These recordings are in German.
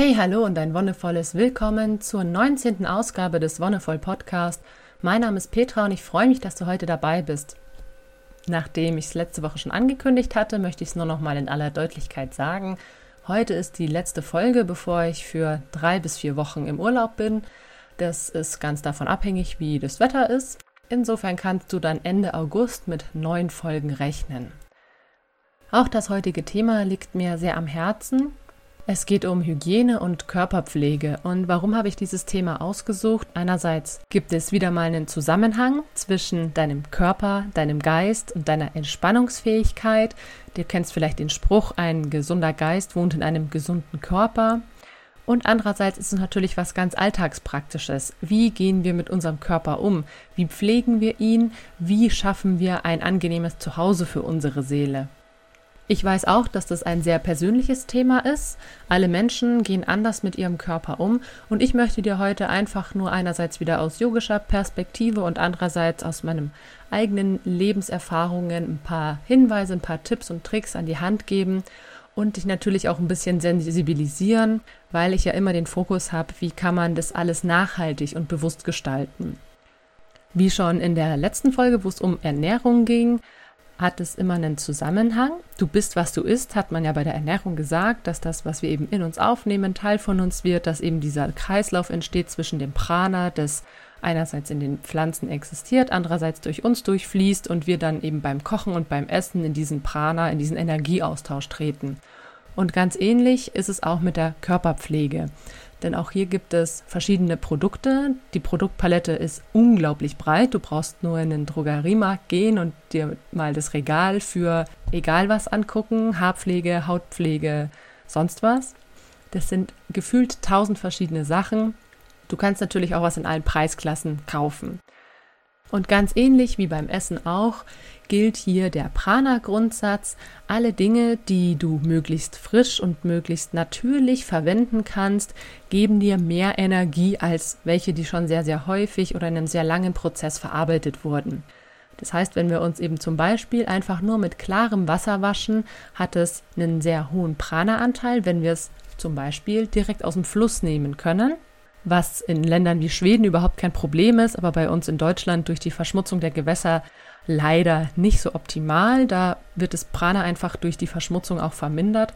Hey, hallo und ein wonnevolles Willkommen zur 19. Ausgabe des Wonnevoll Podcast. Mein Name ist Petra und ich freue mich, dass du heute dabei bist. Nachdem ich es letzte Woche schon angekündigt hatte, möchte ich es nur noch mal in aller Deutlichkeit sagen. Heute ist die letzte Folge, bevor ich für drei bis vier Wochen im Urlaub bin. Das ist ganz davon abhängig, wie das Wetter ist. Insofern kannst du dann Ende August mit neun Folgen rechnen. Auch das heutige Thema liegt mir sehr am Herzen es geht um Hygiene und Körperpflege. Und warum habe ich dieses Thema ausgesucht? Einerseits gibt es wieder mal einen Zusammenhang zwischen deinem Körper, deinem Geist und deiner Entspannungsfähigkeit. Du kennst vielleicht den Spruch, ein gesunder Geist wohnt in einem gesunden Körper. Und andererseits ist es natürlich was ganz Alltagspraktisches. Wie gehen wir mit unserem Körper um? Wie pflegen wir ihn? Wie schaffen wir ein angenehmes Zuhause für unsere Seele? Ich weiß auch, dass das ein sehr persönliches Thema ist. Alle Menschen gehen anders mit ihrem Körper um und ich möchte dir heute einfach nur einerseits wieder aus yogischer Perspektive und andererseits aus meinem eigenen Lebenserfahrungen ein paar Hinweise, ein paar Tipps und Tricks an die Hand geben und dich natürlich auch ein bisschen sensibilisieren, weil ich ja immer den Fokus habe, wie kann man das alles nachhaltig und bewusst gestalten. Wie schon in der letzten Folge, wo es um Ernährung ging, hat es immer einen Zusammenhang. Du bist, was du isst, hat man ja bei der Ernährung gesagt, dass das, was wir eben in uns aufnehmen, Teil von uns wird, dass eben dieser Kreislauf entsteht zwischen dem Prana, das einerseits in den Pflanzen existiert, andererseits durch uns durchfließt und wir dann eben beim Kochen und beim Essen in diesen Prana, in diesen Energieaustausch treten. Und ganz ähnlich ist es auch mit der Körperpflege. Denn auch hier gibt es verschiedene Produkte. Die Produktpalette ist unglaublich breit. Du brauchst nur in den Drogeriemarkt gehen und dir mal das Regal für egal was angucken. Haarpflege, Hautpflege, sonst was. Das sind gefühlt tausend verschiedene Sachen. Du kannst natürlich auch was in allen Preisklassen kaufen. Und ganz ähnlich wie beim Essen auch gilt hier der Prana-Grundsatz. Alle Dinge, die du möglichst frisch und möglichst natürlich verwenden kannst, geben dir mehr Energie als welche, die schon sehr, sehr häufig oder in einem sehr langen Prozess verarbeitet wurden. Das heißt, wenn wir uns eben zum Beispiel einfach nur mit klarem Wasser waschen, hat es einen sehr hohen Prana-Anteil, wenn wir es zum Beispiel direkt aus dem Fluss nehmen können was in Ländern wie Schweden überhaupt kein Problem ist, aber bei uns in Deutschland durch die Verschmutzung der Gewässer leider nicht so optimal. Da wird das Prana einfach durch die Verschmutzung auch vermindert.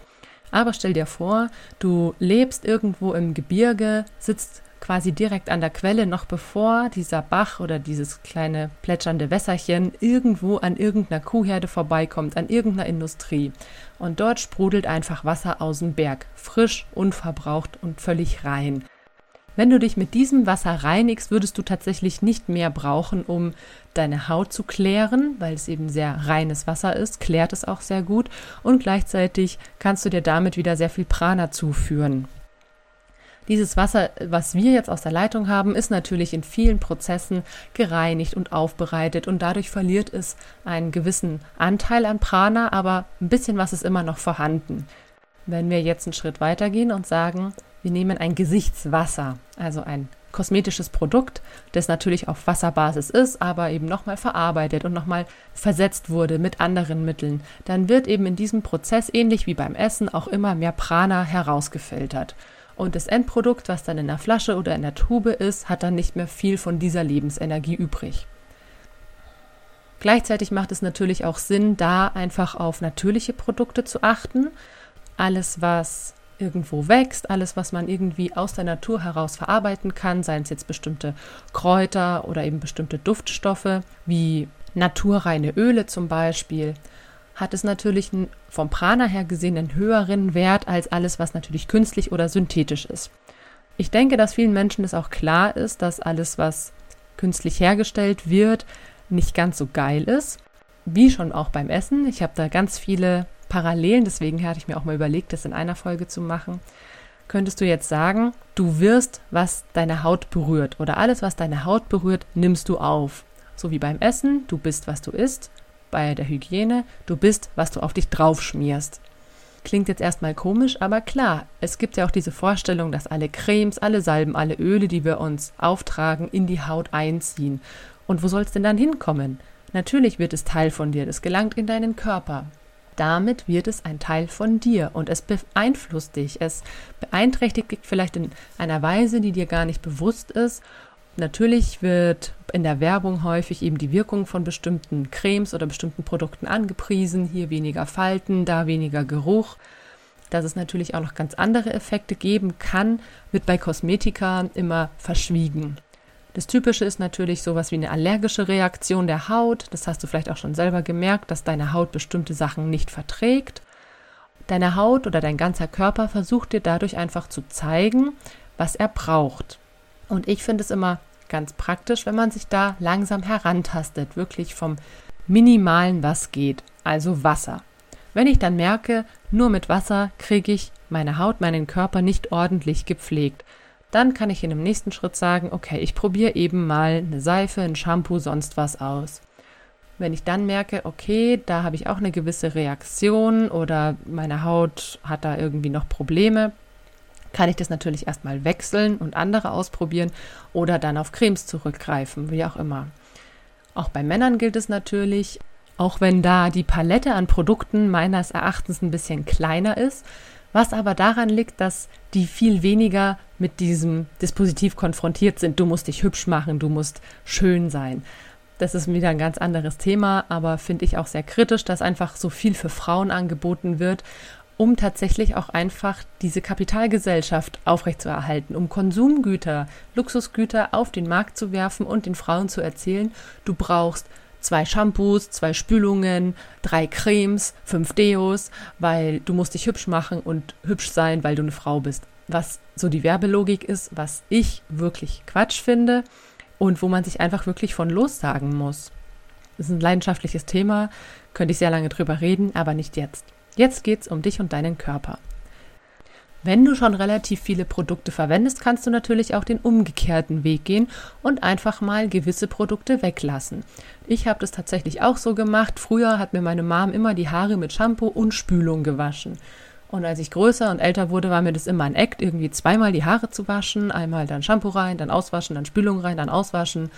Aber stell dir vor, du lebst irgendwo im Gebirge, sitzt quasi direkt an der Quelle, noch bevor dieser Bach oder dieses kleine plätschernde Wässerchen irgendwo an irgendeiner Kuhherde vorbeikommt, an irgendeiner Industrie. Und dort sprudelt einfach Wasser aus dem Berg, frisch, unverbraucht und völlig rein. Wenn du dich mit diesem Wasser reinigst, würdest du tatsächlich nicht mehr brauchen, um deine Haut zu klären, weil es eben sehr reines Wasser ist, klärt es auch sehr gut und gleichzeitig kannst du dir damit wieder sehr viel Prana zuführen. Dieses Wasser, was wir jetzt aus der Leitung haben, ist natürlich in vielen Prozessen gereinigt und aufbereitet und dadurch verliert es einen gewissen Anteil an Prana, aber ein bisschen was ist immer noch vorhanden. Wenn wir jetzt einen Schritt weitergehen und sagen, wir nehmen ein Gesichtswasser, also ein kosmetisches Produkt, das natürlich auf Wasserbasis ist, aber eben nochmal verarbeitet und nochmal versetzt wurde mit anderen Mitteln, dann wird eben in diesem Prozess, ähnlich wie beim Essen, auch immer mehr Prana herausgefiltert. Und das Endprodukt, was dann in der Flasche oder in der Tube ist, hat dann nicht mehr viel von dieser Lebensenergie übrig. Gleichzeitig macht es natürlich auch Sinn, da einfach auf natürliche Produkte zu achten. Alles, was irgendwo wächst, alles, was man irgendwie aus der Natur heraus verarbeiten kann, seien es jetzt bestimmte Kräuter oder eben bestimmte Duftstoffe, wie naturreine Öle zum Beispiel, hat es natürlich vom Prana her gesehen einen höheren Wert als alles, was natürlich künstlich oder synthetisch ist. Ich denke, dass vielen Menschen es auch klar ist, dass alles, was künstlich hergestellt wird, nicht ganz so geil ist. Wie schon auch beim Essen. Ich habe da ganz viele Parallelen, deswegen hatte ich mir auch mal überlegt, das in einer Folge zu machen, könntest du jetzt sagen, du wirst, was deine Haut berührt oder alles, was deine Haut berührt, nimmst du auf. So wie beim Essen, du bist, was du isst, bei der Hygiene, du bist, was du auf dich draufschmierst. Klingt jetzt erstmal komisch, aber klar, es gibt ja auch diese Vorstellung, dass alle Cremes, alle Salben, alle Öle, die wir uns auftragen, in die Haut einziehen. Und wo soll es denn dann hinkommen? Natürlich wird es Teil von dir, das gelangt in deinen Körper. Damit wird es ein Teil von dir und es beeinflusst dich. Es beeinträchtigt dich vielleicht in einer Weise, die dir gar nicht bewusst ist. Natürlich wird in der Werbung häufig eben die Wirkung von bestimmten Cremes oder bestimmten Produkten angepriesen. Hier weniger Falten, da weniger Geruch. Dass es natürlich auch noch ganz andere Effekte geben kann, wird bei Kosmetika immer verschwiegen. Das Typische ist natürlich sowas wie eine allergische Reaktion der Haut. Das hast du vielleicht auch schon selber gemerkt, dass deine Haut bestimmte Sachen nicht verträgt. Deine Haut oder dein ganzer Körper versucht dir dadurch einfach zu zeigen, was er braucht. Und ich finde es immer ganz praktisch, wenn man sich da langsam herantastet, wirklich vom Minimalen, was geht, also Wasser. Wenn ich dann merke, nur mit Wasser kriege ich meine Haut, meinen Körper nicht ordentlich gepflegt, dann kann ich in dem nächsten Schritt sagen, okay, ich probiere eben mal eine Seife, ein Shampoo, sonst was aus. Wenn ich dann merke, okay, da habe ich auch eine gewisse Reaktion oder meine Haut hat da irgendwie noch Probleme, kann ich das natürlich erstmal wechseln und andere ausprobieren oder dann auf Cremes zurückgreifen, wie auch immer. Auch bei Männern gilt es natürlich, auch wenn da die Palette an Produkten meines Erachtens ein bisschen kleiner ist, was aber daran liegt, dass die viel weniger mit diesem Dispositiv konfrontiert sind. Du musst dich hübsch machen, du musst schön sein. Das ist wieder ein ganz anderes Thema, aber finde ich auch sehr kritisch, dass einfach so viel für Frauen angeboten wird, um tatsächlich auch einfach diese Kapitalgesellschaft aufrechtzuerhalten, um Konsumgüter, Luxusgüter auf den Markt zu werfen und den Frauen zu erzählen, du brauchst zwei Shampoos, zwei Spülungen, drei Cremes, fünf Deos, weil du musst dich hübsch machen und hübsch sein, weil du eine Frau bist. Was so die Werbelogik ist, was ich wirklich Quatsch finde und wo man sich einfach wirklich von lossagen muss. Das ist ein leidenschaftliches Thema, könnte ich sehr lange drüber reden, aber nicht jetzt. Jetzt geht's um dich und deinen Körper. Wenn du schon relativ viele Produkte verwendest, kannst du natürlich auch den umgekehrten Weg gehen und einfach mal gewisse Produkte weglassen. Ich habe das tatsächlich auch so gemacht. Früher hat mir meine Mom immer die Haare mit Shampoo und Spülung gewaschen. Und als ich größer und älter wurde, war mir das immer ein Act, irgendwie zweimal die Haare zu waschen. Einmal dann Shampoo rein, dann auswaschen, dann Spülung rein, dann auswaschen.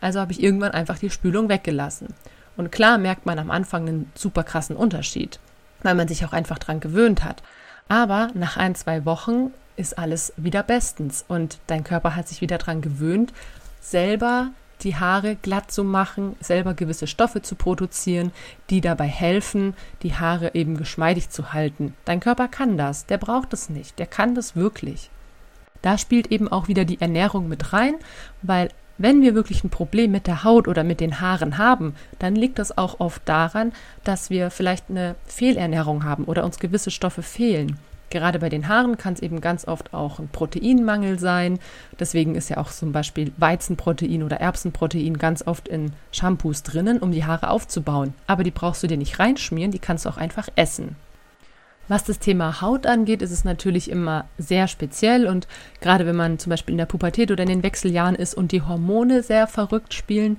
Also habe ich irgendwann einfach die Spülung weggelassen. Und klar merkt man am Anfang einen super krassen Unterschied, weil man sich auch einfach dran gewöhnt hat. Aber nach ein, zwei Wochen ist alles wieder bestens und dein Körper hat sich wieder dran gewöhnt, selber die Haare glatt zu machen, selber gewisse Stoffe zu produzieren, die dabei helfen, die Haare eben geschmeidig zu halten. Dein Körper kann das, der braucht es nicht, der kann das wirklich. Da spielt eben auch wieder die Ernährung mit rein, weil wenn wir wirklich ein Problem mit der Haut oder mit den Haaren haben, dann liegt das auch oft daran, dass wir vielleicht eine Fehlernährung haben oder uns gewisse Stoffe fehlen. Gerade bei den Haaren kann es eben ganz oft auch ein Proteinmangel sein. Deswegen ist ja auch zum Beispiel Weizenprotein oder Erbsenprotein ganz oft in Shampoos drinnen, um die Haare aufzubauen. Aber die brauchst du dir nicht reinschmieren, die kannst du auch einfach essen. Was das Thema Haut angeht, ist es natürlich immer sehr speziell und gerade wenn man zum Beispiel in der Pubertät oder in den Wechseljahren ist und die Hormone sehr verrückt spielen,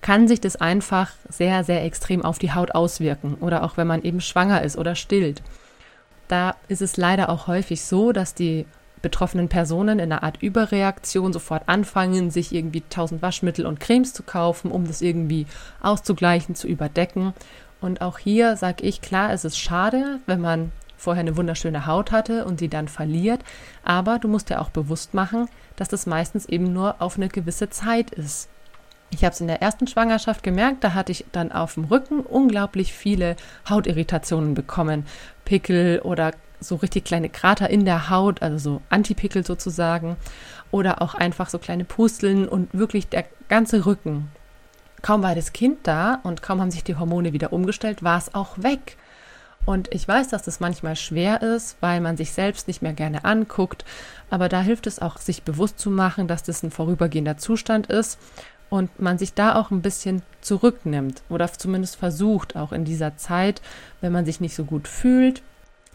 kann sich das einfach sehr, sehr extrem auf die Haut auswirken oder auch wenn man eben schwanger ist oder stillt. Da ist es leider auch häufig so, dass die betroffenen Personen in einer Art Überreaktion sofort anfangen, sich irgendwie tausend Waschmittel und Cremes zu kaufen, um das irgendwie auszugleichen, zu überdecken. Und auch hier sage ich, klar, es ist schade, wenn man vorher eine wunderschöne Haut hatte und sie dann verliert, aber du musst dir auch bewusst machen, dass das meistens eben nur auf eine gewisse Zeit ist. Ich habe es in der ersten Schwangerschaft gemerkt, da hatte ich dann auf dem Rücken unglaublich viele Hautirritationen bekommen, Pickel oder so richtig kleine Krater in der Haut, also so Antipickel sozusagen, oder auch einfach so kleine Pusteln und wirklich der ganze Rücken. Kaum war das Kind da und kaum haben sich die Hormone wieder umgestellt, war es auch weg. Und ich weiß, dass das manchmal schwer ist, weil man sich selbst nicht mehr gerne anguckt. Aber da hilft es auch, sich bewusst zu machen, dass das ein vorübergehender Zustand ist und man sich da auch ein bisschen zurücknimmt oder zumindest versucht, auch in dieser Zeit, wenn man sich nicht so gut fühlt,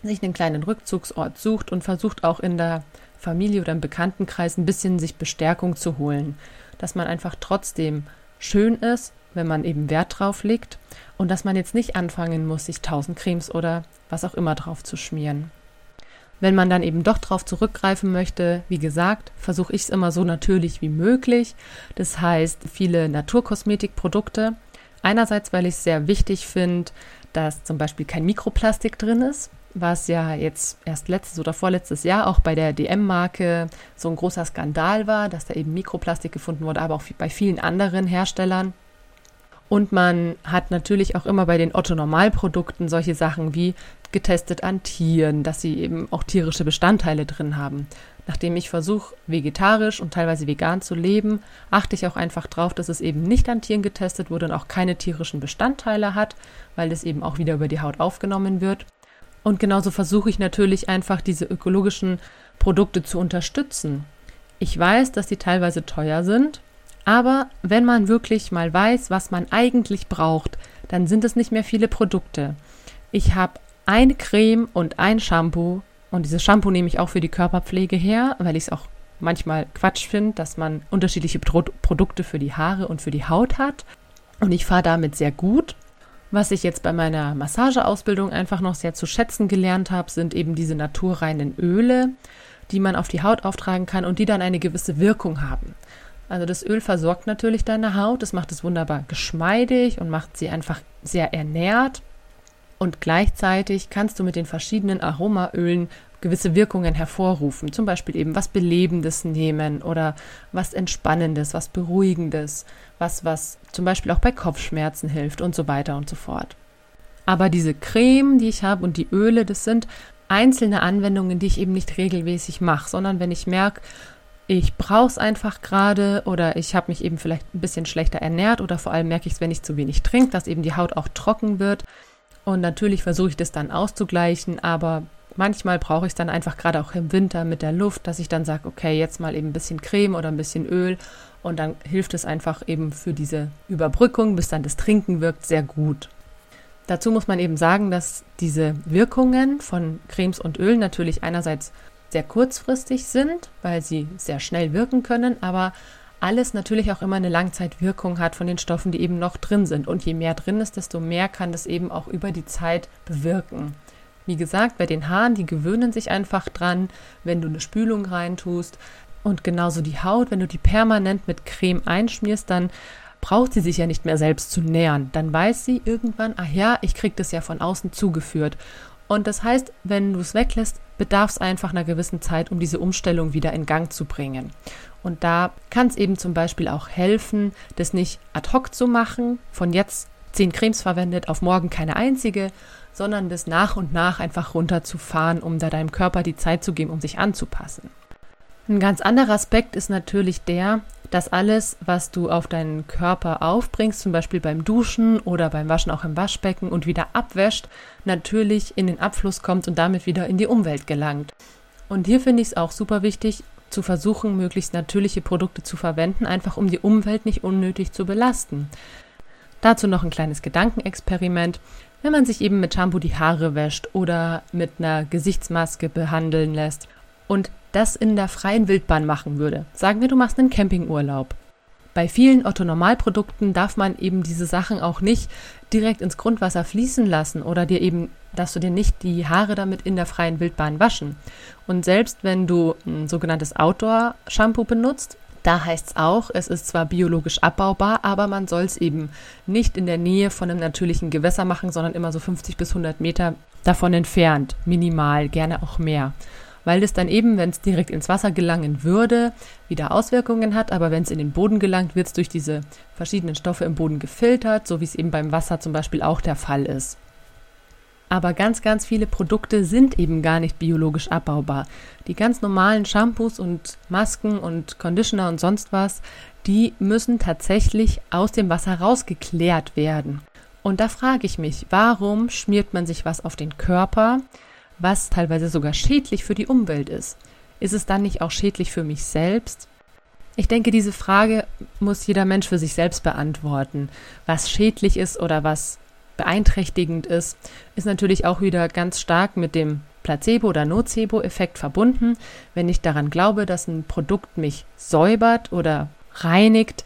sich einen kleinen Rückzugsort sucht und versucht auch in der Familie oder im Bekanntenkreis ein bisschen sich Bestärkung zu holen, dass man einfach trotzdem schön ist, wenn man eben Wert drauf legt und dass man jetzt nicht anfangen muss, sich tausend Cremes oder was auch immer drauf zu schmieren. Wenn man dann eben doch drauf zurückgreifen möchte, wie gesagt, versuche ich es immer so natürlich wie möglich. Das heißt, viele Naturkosmetikprodukte. Einerseits, weil ich es sehr wichtig finde, dass zum Beispiel kein Mikroplastik drin ist, was ja jetzt erst letztes oder vorletztes Jahr auch bei der DM-Marke so ein großer Skandal war, dass da eben Mikroplastik gefunden wurde, aber auch bei vielen anderen Herstellern. Und man hat natürlich auch immer bei den Otto-Normalprodukten solche Sachen wie getestet an Tieren, dass sie eben auch tierische Bestandteile drin haben. Nachdem ich versuche, vegetarisch und teilweise vegan zu leben, achte ich auch einfach darauf, dass es eben nicht an Tieren getestet wurde und auch keine tierischen Bestandteile hat, weil das eben auch wieder über die Haut aufgenommen wird. Und genauso versuche ich natürlich einfach diese ökologischen Produkte zu unterstützen. Ich weiß, dass die teilweise teuer sind, aber wenn man wirklich mal weiß, was man eigentlich braucht, dann sind es nicht mehr viele Produkte. Ich habe eine Creme und ein Shampoo und dieses Shampoo nehme ich auch für die Körperpflege her, weil ich es auch manchmal Quatsch finde, dass man unterschiedliche Pro Produkte für die Haare und für die Haut hat. Und ich fahre damit sehr gut. Was ich jetzt bei meiner Massageausbildung einfach noch sehr zu schätzen gelernt habe, sind eben diese naturreinen Öle, die man auf die Haut auftragen kann und die dann eine gewisse Wirkung haben. Also das Öl versorgt natürlich deine Haut, das macht es wunderbar geschmeidig und macht sie einfach sehr ernährt. Und gleichzeitig kannst du mit den verschiedenen Aromaölen gewisse Wirkungen hervorrufen. Zum Beispiel eben was Belebendes nehmen oder was Entspannendes, was Beruhigendes, was, was zum Beispiel auch bei Kopfschmerzen hilft und so weiter und so fort. Aber diese Creme, die ich habe und die Öle, das sind einzelne Anwendungen, die ich eben nicht regelmäßig mache, sondern wenn ich merke, ich brauche es einfach gerade oder ich habe mich eben vielleicht ein bisschen schlechter ernährt oder vor allem merke ich es, wenn ich zu wenig trinke, dass eben die Haut auch trocken wird. Und natürlich versuche ich das dann auszugleichen, aber manchmal brauche ich es dann einfach gerade auch im Winter mit der Luft, dass ich dann sage, okay, jetzt mal eben ein bisschen Creme oder ein bisschen Öl und dann hilft es einfach eben für diese Überbrückung, bis dann das Trinken wirkt, sehr gut. Dazu muss man eben sagen, dass diese Wirkungen von Cremes und Ölen natürlich einerseits sehr kurzfristig sind, weil sie sehr schnell wirken können, aber alles natürlich auch immer eine Langzeitwirkung hat von den Stoffen, die eben noch drin sind. Und je mehr drin ist, desto mehr kann das eben auch über die Zeit bewirken. Wie gesagt, bei den Haaren, die gewöhnen sich einfach dran, wenn du eine Spülung reintust. Und genauso die Haut, wenn du die permanent mit Creme einschmierst, dann braucht sie sich ja nicht mehr selbst zu nähern. Dann weiß sie irgendwann, ach ja, ich kriege das ja von außen zugeführt. Und das heißt, wenn du es weglässt, bedarf es einfach einer gewissen Zeit, um diese Umstellung wieder in Gang zu bringen. Und da kann es eben zum Beispiel auch helfen, das nicht ad hoc zu machen, von jetzt zehn Cremes verwendet, auf morgen keine einzige, sondern das nach und nach einfach runterzufahren, um da deinem Körper die Zeit zu geben, um sich anzupassen. Ein ganz anderer Aspekt ist natürlich der, dass alles, was du auf deinen Körper aufbringst, zum Beispiel beim Duschen oder beim Waschen auch im Waschbecken und wieder abwäscht, natürlich in den Abfluss kommt und damit wieder in die Umwelt gelangt. Und hier finde ich es auch super wichtig, zu versuchen, möglichst natürliche Produkte zu verwenden, einfach um die Umwelt nicht unnötig zu belasten. Dazu noch ein kleines Gedankenexperiment. Wenn man sich eben mit Shampoo die Haare wäscht oder mit einer Gesichtsmaske behandeln lässt und das in der freien Wildbahn machen würde, sagen wir, du machst einen Campingurlaub. Bei vielen Otto-Normalprodukten darf man eben diese Sachen auch nicht direkt ins Grundwasser fließen lassen oder dir eben, dass du dir nicht die Haare damit in der freien Wildbahn waschen. Und selbst wenn du ein sogenanntes Outdoor-Shampoo benutzt, da heißt es auch, es ist zwar biologisch abbaubar, aber man soll es eben nicht in der Nähe von einem natürlichen Gewässer machen, sondern immer so 50 bis 100 Meter davon entfernt, minimal, gerne auch mehr weil es dann eben, wenn es direkt ins Wasser gelangen würde, wieder Auswirkungen hat. Aber wenn es in den Boden gelangt, wird es durch diese verschiedenen Stoffe im Boden gefiltert, so wie es eben beim Wasser zum Beispiel auch der Fall ist. Aber ganz, ganz viele Produkte sind eben gar nicht biologisch abbaubar. Die ganz normalen Shampoos und Masken und Conditioner und sonst was, die müssen tatsächlich aus dem Wasser rausgeklärt werden. Und da frage ich mich, warum schmiert man sich was auf den Körper, was teilweise sogar schädlich für die Umwelt ist. Ist es dann nicht auch schädlich für mich selbst? Ich denke, diese Frage muss jeder Mensch für sich selbst beantworten. Was schädlich ist oder was beeinträchtigend ist, ist natürlich auch wieder ganz stark mit dem Placebo- oder Nocebo-Effekt verbunden. Wenn ich daran glaube, dass ein Produkt mich säubert oder reinigt,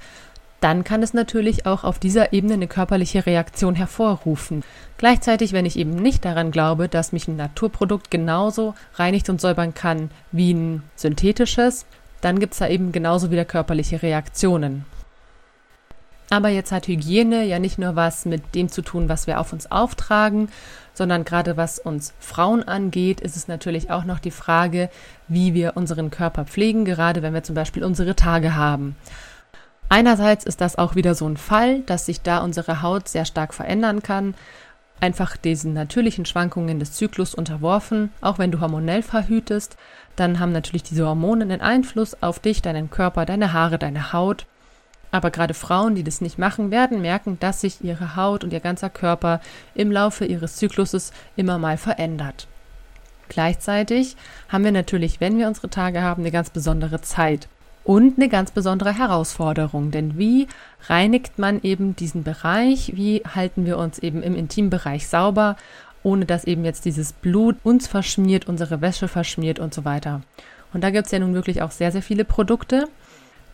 dann kann es natürlich auch auf dieser Ebene eine körperliche Reaktion hervorrufen. Gleichzeitig, wenn ich eben nicht daran glaube, dass mich ein Naturprodukt genauso reinigt und säubern kann wie ein synthetisches, dann gibt es da eben genauso wieder körperliche Reaktionen. Aber jetzt hat Hygiene ja nicht nur was mit dem zu tun, was wir auf uns auftragen, sondern gerade was uns Frauen angeht, ist es natürlich auch noch die Frage, wie wir unseren Körper pflegen, gerade wenn wir zum Beispiel unsere Tage haben. Einerseits ist das auch wieder so ein Fall, dass sich da unsere Haut sehr stark verändern kann, einfach diesen natürlichen Schwankungen des Zyklus unterworfen, auch wenn du hormonell verhütest, dann haben natürlich diese Hormone einen Einfluss auf dich, deinen Körper, deine Haare, deine Haut. Aber gerade Frauen, die das nicht machen, werden merken, dass sich ihre Haut und ihr ganzer Körper im Laufe ihres Zykluses immer mal verändert. Gleichzeitig haben wir natürlich, wenn wir unsere Tage haben, eine ganz besondere Zeit und eine ganz besondere Herausforderung. Denn wie reinigt man eben diesen Bereich? Wie halten wir uns eben im Intimbereich sauber, ohne dass eben jetzt dieses Blut uns verschmiert, unsere Wäsche verschmiert und so weiter? Und da gibt es ja nun wirklich auch sehr, sehr viele Produkte.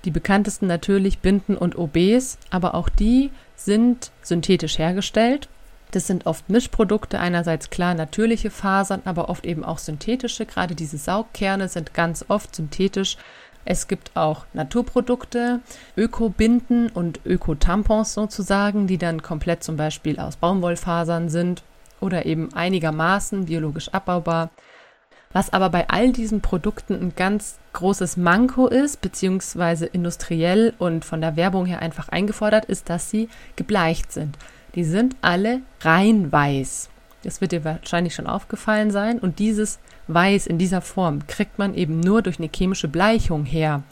Die bekanntesten natürlich Binden und OBs, aber auch die sind synthetisch hergestellt. Das sind oft Mischprodukte, einerseits klar natürliche Fasern, aber oft eben auch synthetische. Gerade diese Saugkerne sind ganz oft synthetisch. Es gibt auch Naturprodukte, Öko-Binden und Öko-Tampons sozusagen, die dann komplett zum Beispiel aus Baumwollfasern sind oder eben einigermaßen biologisch abbaubar. Was aber bei all diesen Produkten ein ganz großes Manko ist, beziehungsweise industriell und von der Werbung her einfach eingefordert, ist, dass sie gebleicht sind. Die sind alle rein weiß. Das wird dir wahrscheinlich schon aufgefallen sein. Und dieses Weiß in dieser Form kriegt man eben nur durch eine chemische Bleichung her.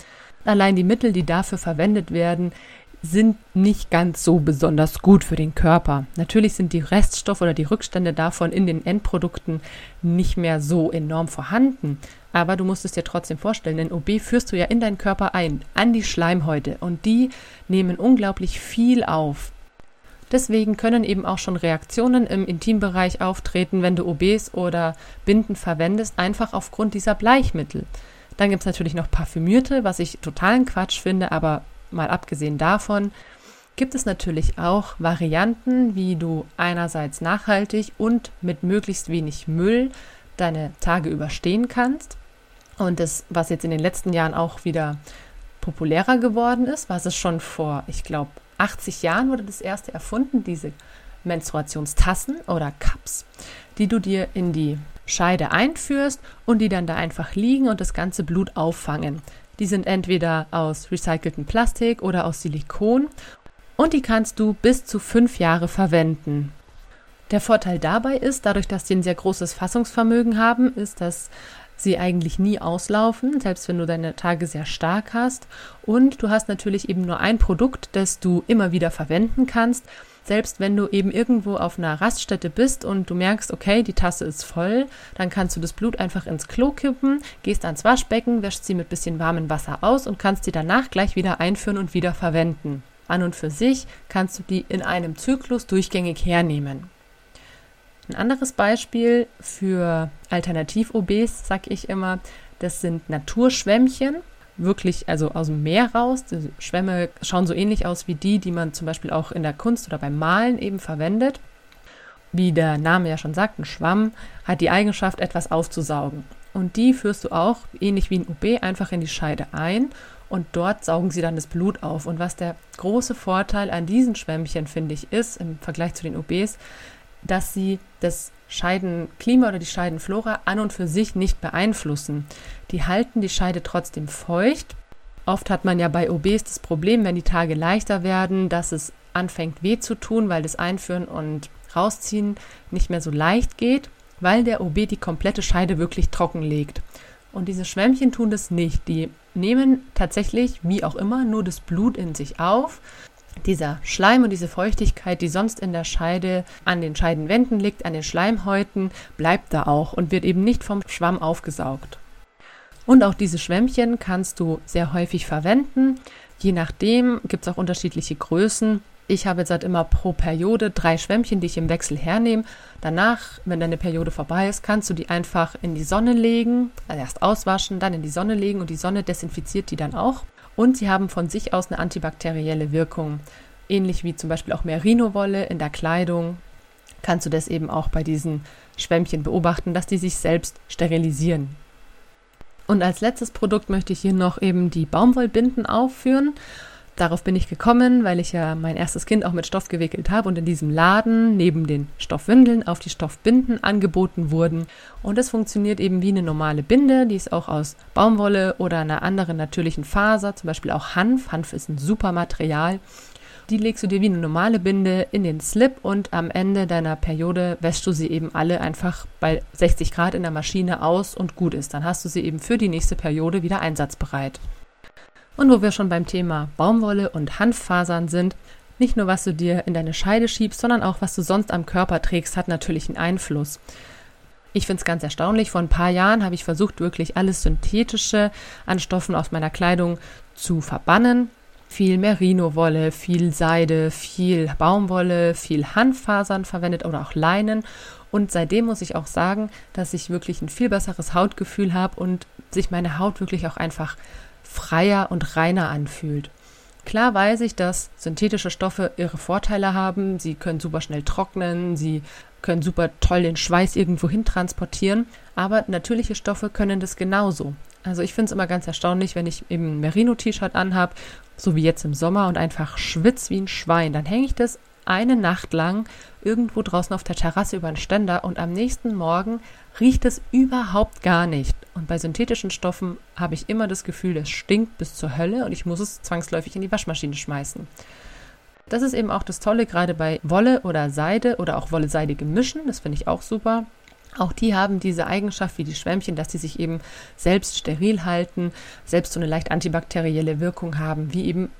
Allein die Mittel, die dafür verwendet werden, sind nicht ganz so besonders gut für den Körper. Natürlich sind die Reststoffe oder die Rückstände davon in den Endprodukten nicht mehr so enorm vorhanden. Aber du musst es dir trotzdem vorstellen, denn OB führst du ja in deinen Körper ein, an die Schleimhäute und die nehmen unglaublich viel auf. Deswegen können eben auch schon Reaktionen im Intimbereich auftreten, wenn du OBs oder Binden verwendest, einfach aufgrund dieser Bleichmittel. Dann gibt es natürlich noch parfümierte, was ich totalen Quatsch finde, aber mal abgesehen davon, gibt es natürlich auch Varianten, wie du einerseits nachhaltig und mit möglichst wenig Müll deine Tage überstehen kannst. Und das, was jetzt in den letzten Jahren auch wieder populärer geworden ist, was es schon vor, ich glaube, 80 Jahren wurde das erste erfunden, diese Menstruationstassen oder Cups, die du dir in die Scheide einführst und die dann da einfach liegen und das ganze Blut auffangen. Die sind entweder aus recyceltem Plastik oder aus Silikon und die kannst du bis zu fünf Jahre verwenden. Der Vorteil dabei ist, dadurch, dass sie ein sehr großes Fassungsvermögen haben, ist, dass sie eigentlich nie auslaufen, selbst wenn du deine Tage sehr stark hast. Und du hast natürlich eben nur ein Produkt, das du immer wieder verwenden kannst selbst wenn du eben irgendwo auf einer Raststätte bist und du merkst, okay, die Tasse ist voll, dann kannst du das Blut einfach ins Klo kippen, gehst ans Waschbecken, wäschst sie mit bisschen warmem Wasser aus und kannst sie danach gleich wieder einführen und wieder verwenden. An und für sich kannst du die in einem Zyklus durchgängig hernehmen. Ein anderes Beispiel für Alternativ-OBs, sag ich immer, das sind Naturschwämmchen wirklich, also aus dem Meer raus. Die Schwämme schauen so ähnlich aus wie die, die man zum Beispiel auch in der Kunst oder beim Malen eben verwendet. Wie der Name ja schon sagt, ein Schwamm hat die Eigenschaft, etwas aufzusaugen. Und die führst du auch, ähnlich wie ein UB, einfach in die Scheide ein und dort saugen sie dann das Blut auf. Und was der große Vorteil an diesen Schwämmchen, finde ich, ist im Vergleich zu den UBs, dass sie das Scheidenklima oder die Scheidenflora an und für sich nicht beeinflussen. Die halten die Scheide trotzdem feucht. Oft hat man ja bei OBs das Problem, wenn die Tage leichter werden, dass es anfängt weh zu tun, weil das Einführen und Rausziehen nicht mehr so leicht geht, weil der OB die komplette Scheide wirklich trocken legt. Und diese Schwämmchen tun das nicht. Die nehmen tatsächlich, wie auch immer, nur das Blut in sich auf dieser Schleim und diese Feuchtigkeit, die sonst in der Scheide an den Scheidenwänden liegt, an den Schleimhäuten, bleibt da auch und wird eben nicht vom Schwamm aufgesaugt. Und auch diese Schwämmchen kannst du sehr häufig verwenden. Je nachdem gibt es auch unterschiedliche Größen. Ich habe jetzt halt immer pro Periode drei Schwämmchen, die ich im Wechsel hernehme. Danach, wenn deine Periode vorbei ist, kannst du die einfach in die Sonne legen, also erst auswaschen, dann in die Sonne legen und die Sonne desinfiziert die dann auch. Und sie haben von sich aus eine antibakterielle Wirkung. Ähnlich wie zum Beispiel auch Merino-Wolle in der Kleidung kannst du das eben auch bei diesen Schwämmchen beobachten, dass die sich selbst sterilisieren. Und als letztes Produkt möchte ich hier noch eben die Baumwollbinden aufführen. Darauf bin ich gekommen, weil ich ja mein erstes Kind auch mit Stoff gewickelt habe und in diesem Laden neben den Stoffwindeln auf die Stoffbinden angeboten wurden. Und es funktioniert eben wie eine normale Binde, die ist auch aus Baumwolle oder einer anderen natürlichen Faser, zum Beispiel auch Hanf. Hanf ist ein super Material. Die legst du dir wie eine normale Binde in den Slip und am Ende deiner Periode wäschst du sie eben alle einfach bei 60 Grad in der Maschine aus und gut ist. Dann hast du sie eben für die nächste Periode wieder einsatzbereit. Und wo wir schon beim Thema Baumwolle und Hanffasern sind, nicht nur was du dir in deine Scheide schiebst, sondern auch was du sonst am Körper trägst, hat natürlich einen Einfluss. Ich finde es ganz erstaunlich. Vor ein paar Jahren habe ich versucht, wirklich alles Synthetische an Stoffen aus meiner Kleidung zu verbannen. Viel Merino-Wolle, viel Seide, viel Baumwolle, viel Hanffasern verwendet oder auch Leinen. Und seitdem muss ich auch sagen, dass ich wirklich ein viel besseres Hautgefühl habe und sich meine Haut wirklich auch einfach freier und reiner anfühlt. Klar weiß ich, dass synthetische Stoffe ihre Vorteile haben. Sie können super schnell trocknen, sie können super toll den Schweiß irgendwo hin transportieren, aber natürliche Stoffe können das genauso. Also ich finde es immer ganz erstaunlich, wenn ich eben ein Merino-T-Shirt anhabe, so wie jetzt im Sommer und einfach schwitz wie ein Schwein, dann hänge ich das eine Nacht lang irgendwo draußen auf der Terrasse über einen Ständer und am nächsten Morgen riecht es überhaupt gar nicht. Und bei synthetischen Stoffen habe ich immer das Gefühl, es stinkt bis zur Hölle und ich muss es zwangsläufig in die Waschmaschine schmeißen. Das ist eben auch das Tolle, gerade bei Wolle oder Seide oder auch Wolle-Seide-Gemischen. Das finde ich auch super. Auch die haben diese Eigenschaft wie die Schwämmchen, dass sie sich eben selbst steril halten, selbst so eine leicht antibakterielle Wirkung haben, wie eben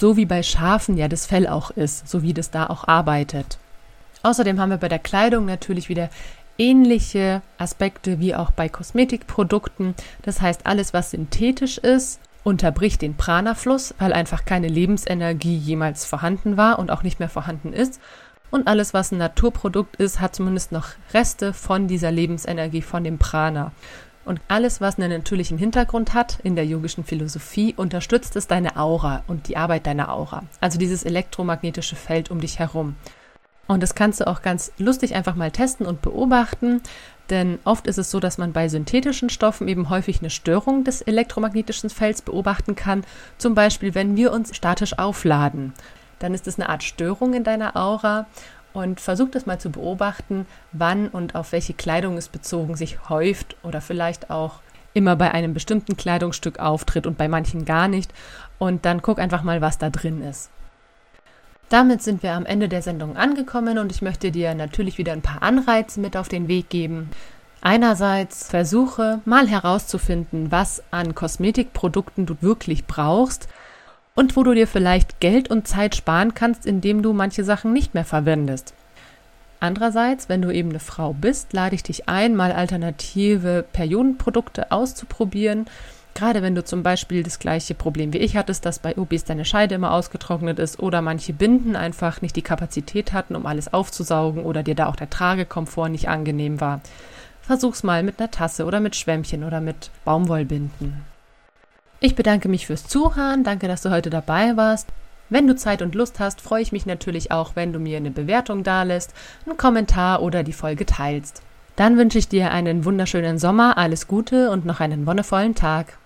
so wie bei Schafen ja das Fell auch ist, so wie das da auch arbeitet. Außerdem haben wir bei der Kleidung natürlich wieder ähnliche Aspekte wie auch bei Kosmetikprodukten. Das heißt, alles, was synthetisch ist, unterbricht den Prana-Fluss, weil einfach keine Lebensenergie jemals vorhanden war und auch nicht mehr vorhanden ist. Und alles, was ein Naturprodukt ist, hat zumindest noch Reste von dieser Lebensenergie, von dem Prana. Und alles, was einen natürlichen Hintergrund hat in der yogischen Philosophie, unterstützt es deine Aura und die Arbeit deiner Aura. Also dieses elektromagnetische Feld um dich herum. Und das kannst du auch ganz lustig einfach mal testen und beobachten. Denn oft ist es so, dass man bei synthetischen Stoffen eben häufig eine Störung des elektromagnetischen Felds beobachten kann. Zum Beispiel, wenn wir uns statisch aufladen. Dann ist es eine Art Störung in deiner Aura und versuch das mal zu beobachten, wann und auf welche Kleidung es bezogen sich häuft oder vielleicht auch immer bei einem bestimmten Kleidungsstück auftritt und bei manchen gar nicht. Und dann guck einfach mal, was da drin ist. Damit sind wir am Ende der Sendung angekommen und ich möchte dir natürlich wieder ein paar Anreize mit auf den Weg geben. Einerseits versuche mal herauszufinden, was an Kosmetikprodukten du wirklich brauchst und wo du dir vielleicht Geld und Zeit sparen kannst, indem du manche Sachen nicht mehr verwendest. Andererseits, wenn du eben eine Frau bist, lade ich dich ein, mal alternative Periodenprodukte auszuprobieren Gerade wenn du zum Beispiel das gleiche Problem wie ich hattest, dass bei OBs deine Scheide immer ausgetrocknet ist oder manche Binden einfach nicht die Kapazität hatten, um alles aufzusaugen oder dir da auch der Tragekomfort nicht angenehm war. Versuch's mal mit einer Tasse oder mit Schwämmchen oder mit Baumwollbinden. Ich bedanke mich fürs Zuhören, danke, dass du heute dabei warst. Wenn du Zeit und Lust hast, freue ich mich natürlich auch, wenn du mir eine Bewertung dalässt, einen Kommentar oder die Folge teilst. Dann wünsche ich dir einen wunderschönen Sommer, alles Gute und noch einen wonnevollen Tag.